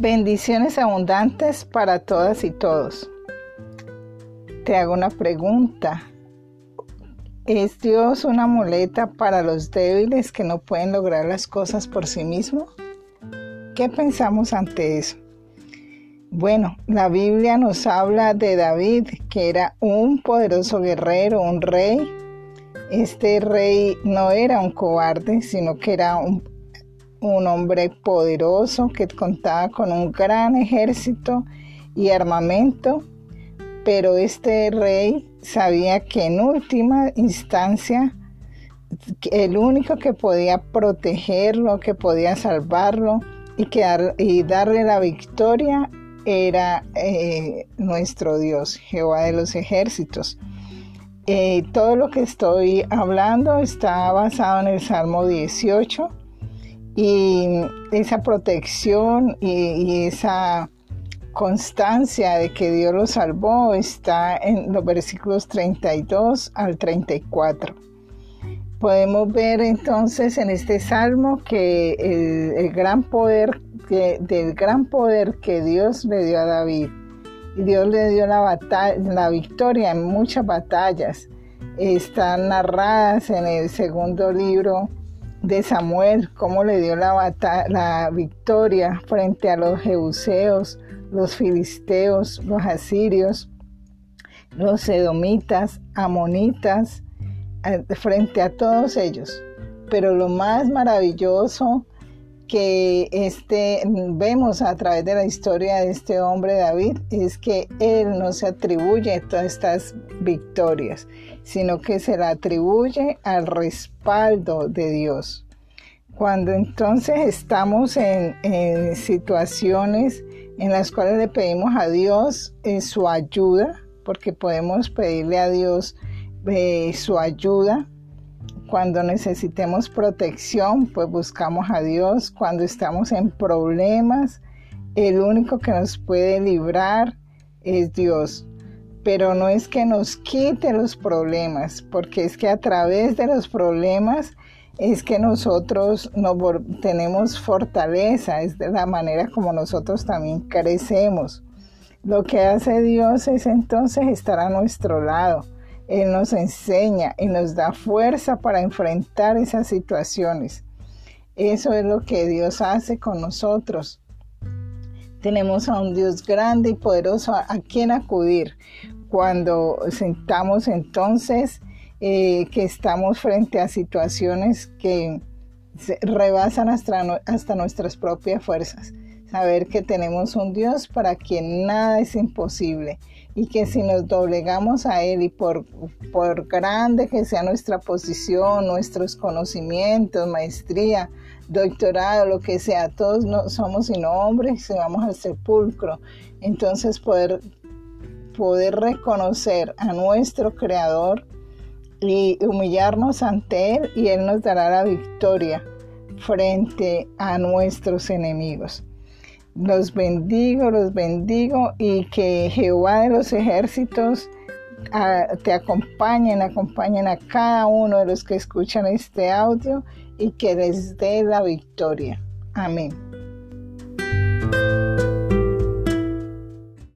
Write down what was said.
Bendiciones abundantes para todas y todos. Te hago una pregunta. ¿Es Dios una muleta para los débiles que no pueden lograr las cosas por sí mismos? ¿Qué pensamos ante eso? Bueno, la Biblia nos habla de David, que era un poderoso guerrero, un rey. Este rey no era un cobarde, sino que era un, un hombre poderoso que contaba con un gran ejército y armamento, pero este rey sabía que en última instancia el único que podía protegerlo, que podía salvarlo y, y darle la victoria era eh, nuestro Dios, Jehová de los ejércitos. Eh, todo lo que estoy hablando está basado en el Salmo 18 y esa protección y, esa constancia de que Dios lo salvó está en los versículos 32 al 34. Podemos ver entonces en este salmo que el, gran poder, del gran poder que Dios le dio a David, Dios le dio la, la victoria en muchas batallas, están narradas en el segundo libro de Samuel, cómo le dio la, la victoria frente a los jebuseos, los filisteos, los asirios, los edomitas, amonitas, eh, frente a todos ellos. Pero lo más maravilloso que este, vemos a través de la historia de este hombre David es que él no se atribuye todas estas victorias, sino que se la atribuye al respaldo de Dios. Cuando entonces estamos en, situaciones en las cuales le pedimos a Dios eh, su ayuda, porque podemos pedirle a Dios eh, su ayuda, cuando necesitemos protección, pues buscamos a Dios. Cuando estamos en problemas, el único que nos puede librar es Dios. Pero no es que nos quite los problemas, porque es que a través de los problemas es que nosotros no tenemos fortaleza, es de la manera como nosotros también crecemos. Lo que hace Dios es entonces estar a nuestro lado él nos enseña y nos da fuerza para enfrentar esas situaciones. Eso es lo que Dios hace con nosotros. Tenemos a un Dios grande y poderoso a, quien acudir cuando sentamos entonces eh, que estamos frente a situaciones que rebasan hasta, hasta nuestras propias fuerzas. Saber que tenemos un Dios para quien nada es imposible y que si nos doblegamos a Él y por, por grande que sea nuestra posición, nuestros conocimientos, maestría, doctorado, lo que sea, todos no somos sino hombres y vamos al sepulcro. Entonces poder, poder reconocer a nuestro Creador y humillarnos ante Él y Él nos dará la victoria frente a nuestros enemigos. Los bendigo, los bendigo y que Jehová de los ejércitos ah, te acompañen, acompañen a cada uno de los que escuchan este audio y que les dé la victoria. Amén.